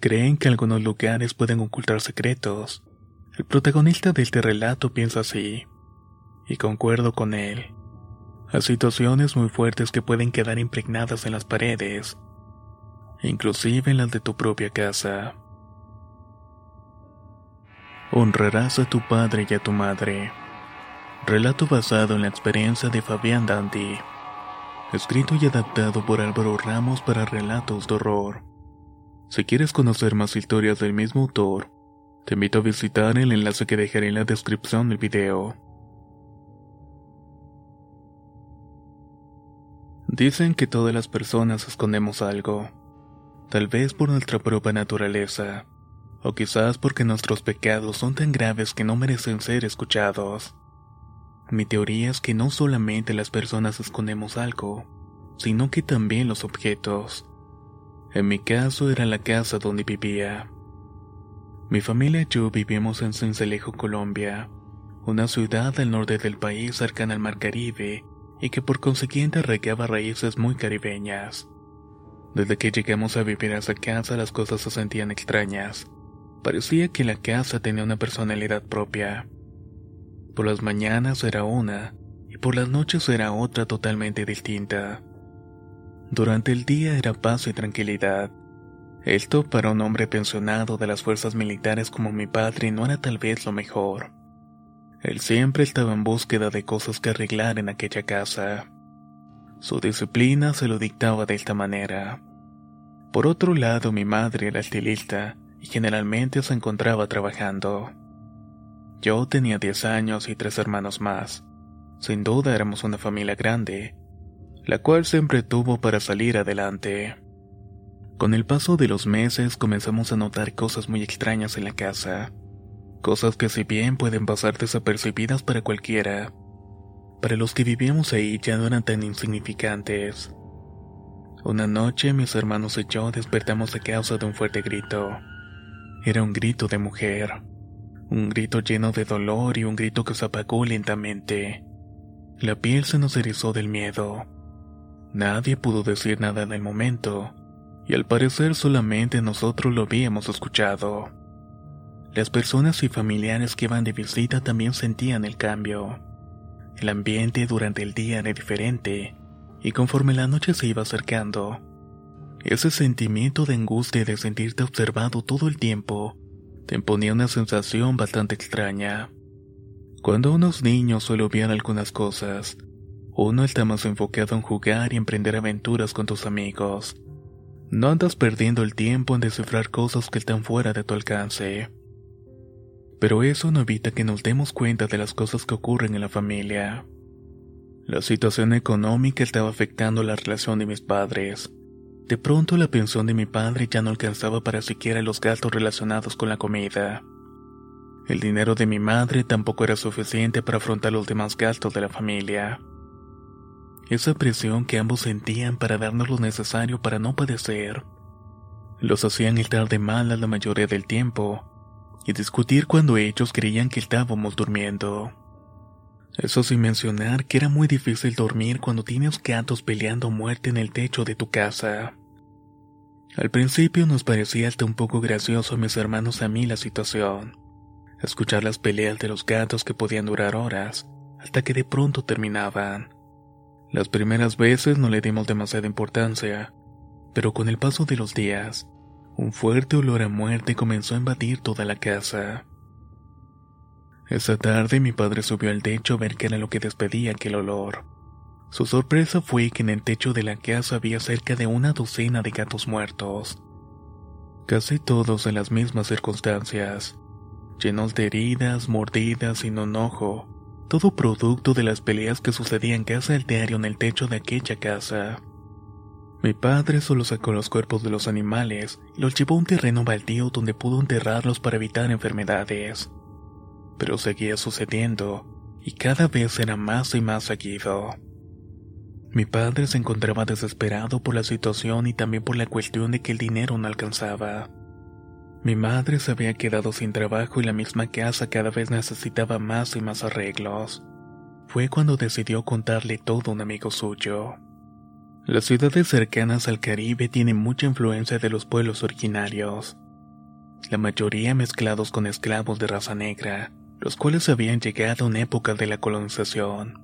Creen que algunos lugares pueden ocultar secretos. El protagonista de este relato piensa así, y concuerdo con él. Hay situaciones muy fuertes que pueden quedar impregnadas en las paredes, inclusive en las de tu propia casa. Honrarás a tu padre y a tu madre. Relato basado en la experiencia de Fabián Dandy. Escrito y adaptado por Álvaro Ramos para relatos de horror. Si quieres conocer más historias del mismo autor, te invito a visitar el enlace que dejaré en la descripción del video. Dicen que todas las personas escondemos algo, tal vez por nuestra propia naturaleza, o quizás porque nuestros pecados son tan graves que no merecen ser escuchados. Mi teoría es que no solamente las personas escondemos algo, sino que también los objetos. En mi caso era la casa donde vivía. Mi familia y yo vivimos en Cincelejo, Colombia, una ciudad al norte del país cercana al Mar Caribe y que por consiguiente arraigaba raíces muy caribeñas. Desde que llegamos a vivir a esa casa las cosas se sentían extrañas. Parecía que la casa tenía una personalidad propia. Por las mañanas era una y por las noches era otra totalmente distinta. Durante el día era paz y tranquilidad. Esto para un hombre pensionado de las fuerzas militares como mi padre no era tal vez lo mejor. Él siempre estaba en búsqueda de cosas que arreglar en aquella casa. Su disciplina se lo dictaba de esta manera. Por otro lado, mi madre era estilista y generalmente se encontraba trabajando. Yo tenía 10 años y tres hermanos más. Sin duda éramos una familia grande, la cual siempre tuvo para salir adelante. Con el paso de los meses comenzamos a notar cosas muy extrañas en la casa, cosas que si bien pueden pasar desapercibidas para cualquiera, para los que vivíamos ahí ya no eran tan insignificantes. Una noche mis hermanos y yo despertamos a causa de un fuerte grito. Era un grito de mujer, un grito lleno de dolor y un grito que se apagó lentamente. La piel se nos erizó del miedo. Nadie pudo decir nada en el momento, y al parecer solamente nosotros lo habíamos escuchado. Las personas y familiares que iban de visita también sentían el cambio. El ambiente durante el día era diferente, y conforme la noche se iba acercando, ese sentimiento de angustia y de sentirte observado todo el tiempo te imponía una sensación bastante extraña. Cuando unos niños solo olvidan algunas cosas, uno está más enfocado en jugar y emprender aventuras con tus amigos. No andas perdiendo el tiempo en descifrar cosas que están fuera de tu alcance. Pero eso no evita que nos demos cuenta de las cosas que ocurren en la familia. La situación económica estaba afectando la relación de mis padres. De pronto la pensión de mi padre ya no alcanzaba para siquiera los gastos relacionados con la comida. El dinero de mi madre tampoco era suficiente para afrontar los demás gastos de la familia. Esa presión que ambos sentían para darnos lo necesario para no padecer. Los hacían estar de mal la mayoría del tiempo y discutir cuando ellos creían que estábamos durmiendo. Eso sin mencionar que era muy difícil dormir cuando tienes gatos peleando muerte en el techo de tu casa. Al principio nos parecía hasta un poco gracioso a mis hermanos a mí la situación. Escuchar las peleas de los gatos que podían durar horas, hasta que de pronto terminaban. Las primeras veces no le dimos demasiada importancia, pero con el paso de los días, un fuerte olor a muerte comenzó a invadir toda la casa. Esa tarde mi padre subió al techo a ver qué era lo que despedía aquel olor. Su sorpresa fue que en el techo de la casa había cerca de una docena de gatos muertos. Casi todos en las mismas circunstancias, llenos de heridas, mordidas y ojo, todo producto de las peleas que sucedían casa al diario en el techo de aquella casa. Mi padre solo sacó los cuerpos de los animales y los llevó a un terreno baldío donde pudo enterrarlos para evitar enfermedades. Pero seguía sucediendo, y cada vez era más y más seguido. Mi padre se encontraba desesperado por la situación y también por la cuestión de que el dinero no alcanzaba. Mi madre se había quedado sin trabajo y la misma casa cada vez necesitaba más y más arreglos. Fue cuando decidió contarle todo a un amigo suyo. Las ciudades cercanas al Caribe tienen mucha influencia de los pueblos originarios, la mayoría mezclados con esclavos de raza negra, los cuales habían llegado en época de la colonización.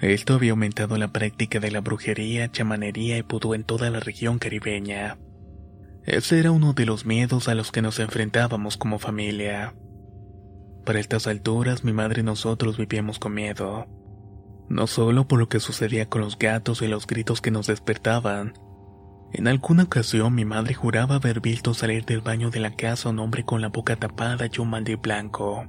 Esto había aumentado la práctica de la brujería, chamanería y pudú en toda la región caribeña. Ese era uno de los miedos a los que nos enfrentábamos como familia. Para estas alturas mi madre y nosotros vivíamos con miedo no solo por lo que sucedía con los gatos y los gritos que nos despertaban. En alguna ocasión mi madre juraba haber visto salir del baño de la casa un hombre con la boca tapada y un mandil blanco.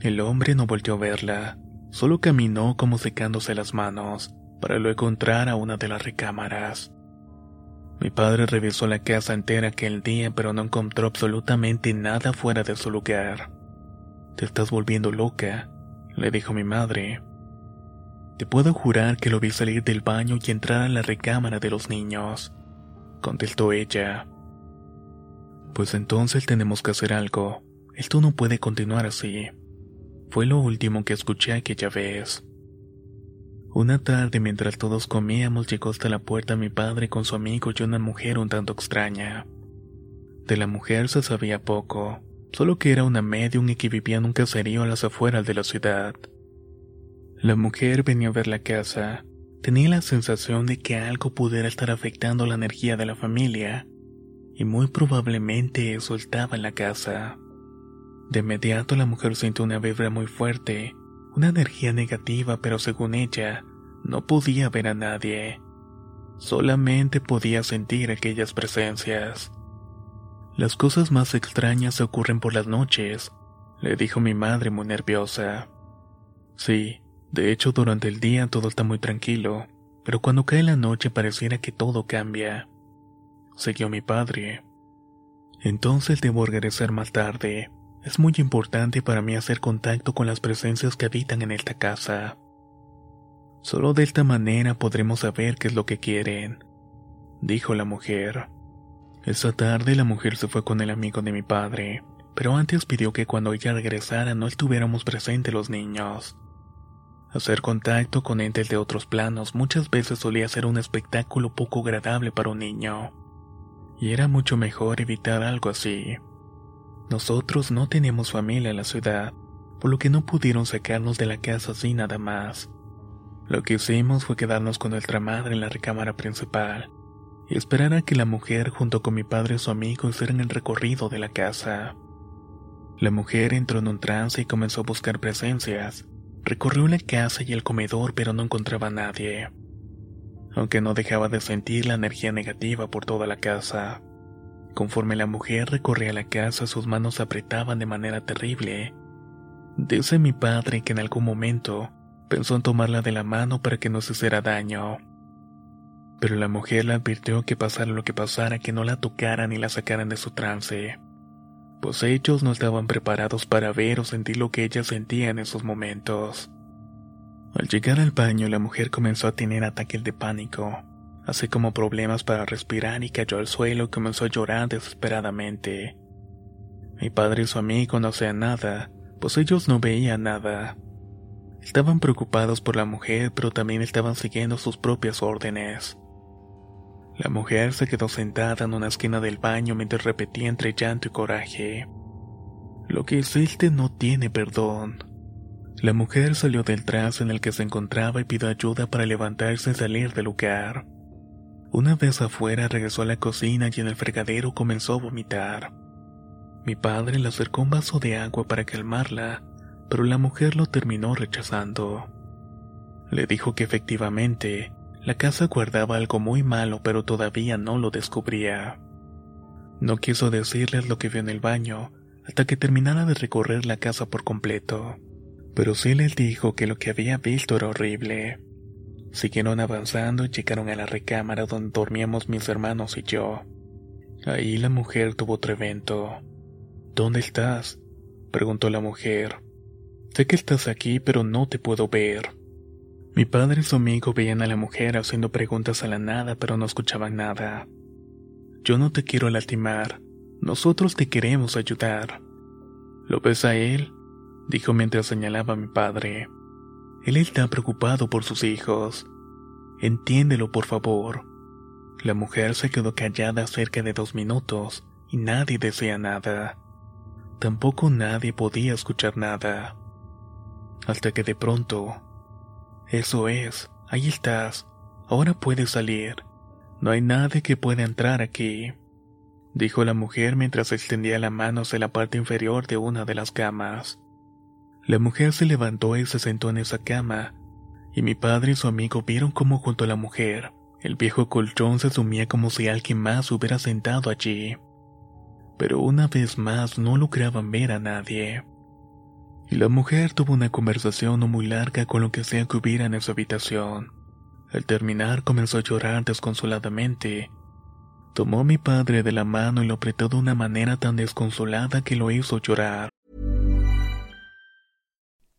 El hombre no volvió a verla, solo caminó como secándose las manos, para luego entrar a una de las recámaras. Mi padre revisó la casa entera aquel día, pero no encontró absolutamente nada fuera de su lugar. Te estás volviendo loca, le dijo mi madre. Te puedo jurar que lo vi salir del baño y entrar a la recámara de los niños, contestó ella. Pues entonces tenemos que hacer algo. Esto no puede continuar así. Fue lo último que escuché aquella vez. Una tarde mientras todos comíamos llegó hasta la puerta mi padre con su amigo y una mujer un tanto extraña. De la mujer se sabía poco, solo que era una medium y que vivía en un caserío a las afueras de la ciudad. La mujer venía a ver la casa. Tenía la sensación de que algo pudiera estar afectando la energía de la familia, y muy probablemente eso estaba en la casa. De inmediato la mujer sintió una vibra muy fuerte, una energía negativa, pero según ella, no podía ver a nadie. Solamente podía sentir aquellas presencias. Las cosas más extrañas ocurren por las noches, le dijo mi madre muy nerviosa. Sí, de hecho, durante el día todo está muy tranquilo, pero cuando cae la noche pareciera que todo cambia. Siguió mi padre. Entonces debo regresar más tarde. Es muy importante para mí hacer contacto con las presencias que habitan en esta casa. Solo de esta manera podremos saber qué es lo que quieren, dijo la mujer. Esa tarde la mujer se fue con el amigo de mi padre, pero antes pidió que cuando ella regresara no estuviéramos presentes los niños. Hacer contacto con entes de otros planos muchas veces solía ser un espectáculo poco agradable para un niño. Y era mucho mejor evitar algo así. Nosotros no teníamos familia en la ciudad, por lo que no pudieron sacarnos de la casa así nada más. Lo que hicimos fue quedarnos con nuestra madre en la recámara principal y esperar a que la mujer junto con mi padre y su amigo hicieran el recorrido de la casa. La mujer entró en un trance y comenzó a buscar presencias, Recorrió la casa y el comedor pero no encontraba a nadie, aunque no dejaba de sentir la energía negativa por toda la casa. Conforme la mujer recorría la casa sus manos apretaban de manera terrible. Dice mi padre que en algún momento pensó en tomarla de la mano para que no se hiciera daño. Pero la mujer le advirtió que pasara lo que pasara que no la tocaran ni la sacaran de su trance pues ellos no estaban preparados para ver o sentir lo que ella sentía en esos momentos. Al llegar al baño, la mujer comenzó a tener ataques de pánico, así como problemas para respirar y cayó al suelo y comenzó a llorar desesperadamente. Mi padre y su amigo no hacían nada, pues ellos no veían nada. Estaban preocupados por la mujer, pero también estaban siguiendo sus propias órdenes. La mujer se quedó sentada en una esquina del baño mientras repetía entre llanto y coraje. Lo que hiciste no tiene perdón. La mujer salió del trance en el que se encontraba y pidió ayuda para levantarse y salir del lugar. Una vez afuera regresó a la cocina y en el fregadero comenzó a vomitar. Mi padre le acercó un vaso de agua para calmarla, pero la mujer lo terminó rechazando. Le dijo que efectivamente, la casa guardaba algo muy malo pero todavía no lo descubría. No quiso decirles lo que vio en el baño hasta que terminara de recorrer la casa por completo, pero sí les dijo que lo que había visto era horrible. Siguieron avanzando y llegaron a la recámara donde dormíamos mis hermanos y yo. Ahí la mujer tuvo otro. ¿Dónde estás? preguntó la mujer. Sé que estás aquí, pero no te puedo ver. Mi padre y su amigo veían a la mujer haciendo preguntas a la nada, pero no escuchaban nada. Yo no te quiero lastimar. Nosotros te queremos ayudar. ¿Lo ves a él? dijo mientras señalaba a mi padre. Él está preocupado por sus hijos. Entiéndelo, por favor. La mujer se quedó callada cerca de dos minutos y nadie decía nada. Tampoco nadie podía escuchar nada hasta que de pronto... Eso es, ahí estás, ahora puedes salir. No hay nadie que pueda entrar aquí, dijo la mujer mientras extendía la mano hacia la parte inferior de una de las camas. La mujer se levantó y se sentó en esa cama, y mi padre y su amigo vieron cómo junto a la mujer, el viejo colchón se sumía como si alguien más hubiera sentado allí. Pero una vez más no lograban ver a nadie y la mujer tuvo una conversación no muy larga con lo que sea que hubiera en esa habitación. Al terminar comenzó a llorar desconsoladamente. Tomó a mi padre de la mano y lo apretó de una manera tan desconsolada que lo hizo llorar.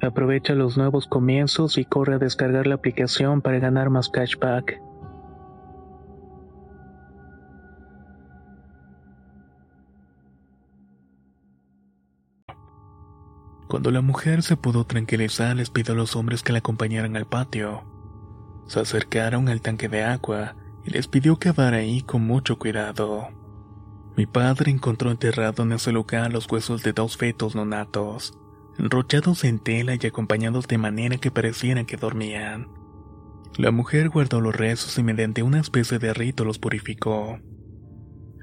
Aprovecha los nuevos comienzos y corre a descargar la aplicación para ganar más cashback. Cuando la mujer se pudo tranquilizar, les pidió a los hombres que la acompañaran al patio. Se acercaron al tanque de agua y les pidió cavar ahí con mucho cuidado. Mi padre encontró enterrado en ese lugar los huesos de dos fetos nonatos, enrollados en tela y acompañados de manera que parecieran que dormían. La mujer guardó los rezos y mediante una especie de rito los purificó.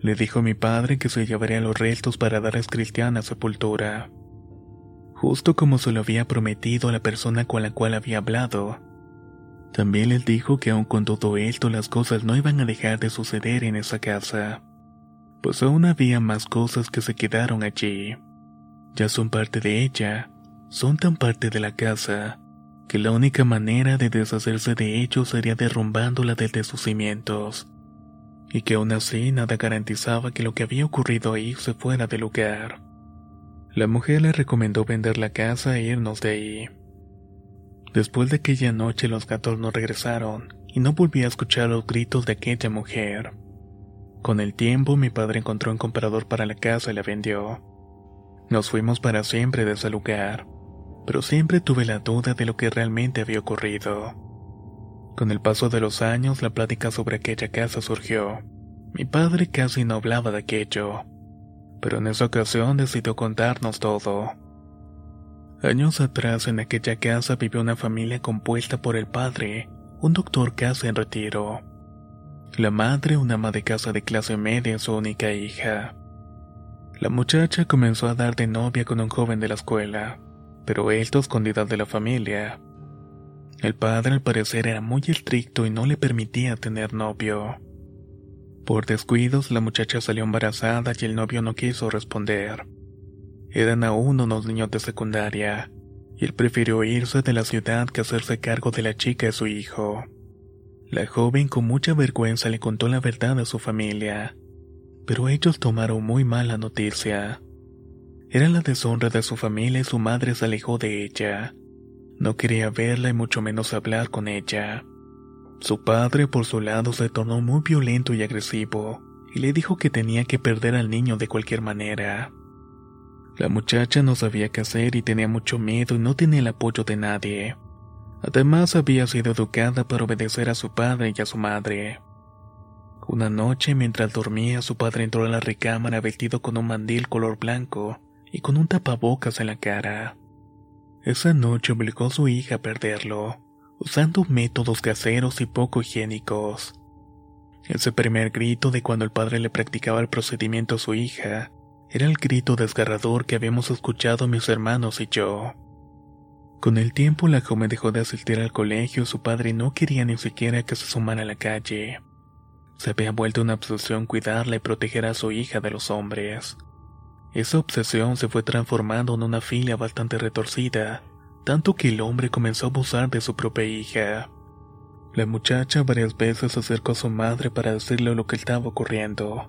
Le dijo a mi padre que se llevaría los restos para darles cristiana sepultura justo como se lo había prometido a la persona con la cual había hablado. También les dijo que aun con todo esto las cosas no iban a dejar de suceder en esa casa, pues aún había más cosas que se quedaron allí. Ya son parte de ella, son tan parte de la casa, que la única manera de deshacerse de ellos sería derrumbándola desde sus cimientos, y que aún así nada garantizaba que lo que había ocurrido ahí se fuera del lugar. La mujer le recomendó vender la casa e irnos de ahí. Después de aquella noche los gatos no regresaron y no volví a escuchar los gritos de aquella mujer. Con el tiempo mi padre encontró un comprador para la casa y la vendió. Nos fuimos para siempre de ese lugar, pero siempre tuve la duda de lo que realmente había ocurrido. Con el paso de los años la plática sobre aquella casa surgió. Mi padre casi no hablaba de aquello pero en esa ocasión decidió contarnos todo. Años atrás en aquella casa vivió una familia compuesta por el padre, un doctor casi en retiro. La madre, una ama de casa de clase media, su única hija. La muchacha comenzó a dar de novia con un joven de la escuela, pero esto escondida de la familia. El padre al parecer era muy estricto y no le permitía tener novio. Por descuidos, la muchacha salió embarazada y el novio no quiso responder. Eran aún unos niños de secundaria, y él prefirió irse de la ciudad que hacerse cargo de la chica y su hijo. La joven con mucha vergüenza le contó la verdad a su familia, pero ellos tomaron muy mal la noticia. Era la deshonra de su familia y su madre se alejó de ella. No quería verla y mucho menos hablar con ella. Su padre, por su lado, se tornó muy violento y agresivo, y le dijo que tenía que perder al niño de cualquier manera. La muchacha no sabía qué hacer y tenía mucho miedo y no tenía el apoyo de nadie. Además, había sido educada para obedecer a su padre y a su madre. Una noche, mientras dormía, su padre entró a la recámara vestido con un mandil color blanco y con un tapabocas en la cara. Esa noche obligó a su hija a perderlo usando métodos caseros y poco higiénicos. Ese primer grito de cuando el padre le practicaba el procedimiento a su hija era el grito desgarrador que habíamos escuchado mis hermanos y yo. Con el tiempo la joven dejó de asistir al colegio y su padre no quería ni siquiera que se sumara a la calle. Se había vuelto una obsesión cuidarla y proteger a su hija de los hombres. Esa obsesión se fue transformando en una filia bastante retorcida tanto que el hombre comenzó a abusar de su propia hija. La muchacha varias veces se acercó a su madre para decirle lo que estaba ocurriendo,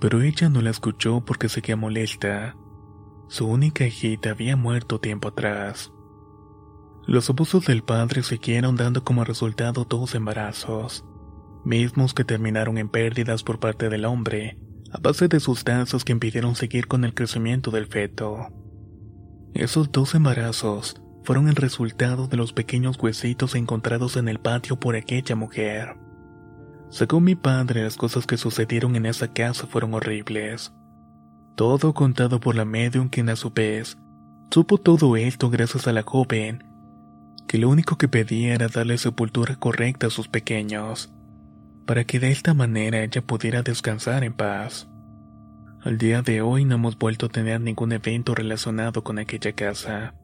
pero ella no la escuchó porque seguía molesta. Su única hijita había muerto tiempo atrás. Los abusos del padre siguieron dando como resultado dos embarazos, mismos que terminaron en pérdidas por parte del hombre, a base de sustancias que impidieron seguir con el crecimiento del feto. Esos dos embarazos fueron el resultado de los pequeños huesitos encontrados en el patio por aquella mujer. Según mi padre, las cosas que sucedieron en esa casa fueron horribles. Todo contado por la medium quien a su vez supo todo esto gracias a la joven, que lo único que pedía era darle sepultura correcta a sus pequeños, para que de esta manera ella pudiera descansar en paz. Al día de hoy no hemos vuelto a tener ningún evento relacionado con aquella casa.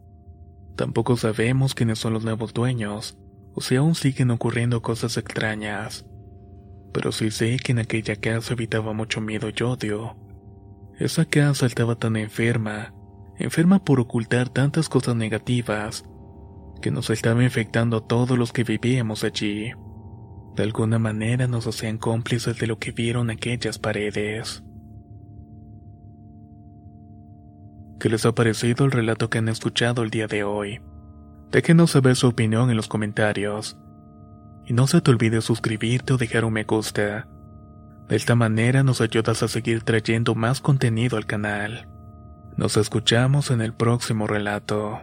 Tampoco sabemos quiénes son los nuevos dueños, o si aún siguen ocurriendo cosas extrañas. Pero sí sé que en aquella casa habitaba mucho miedo y odio. Esa casa estaba tan enferma, enferma por ocultar tantas cosas negativas, que nos estaba infectando a todos los que vivíamos allí. De alguna manera nos hacían cómplices de lo que vieron aquellas paredes. ¿Qué les ha parecido el relato que han escuchado el día de hoy? Déjenos saber su opinión en los comentarios. Y no se te olvide suscribirte o dejar un me gusta. De esta manera nos ayudas a seguir trayendo más contenido al canal. Nos escuchamos en el próximo relato.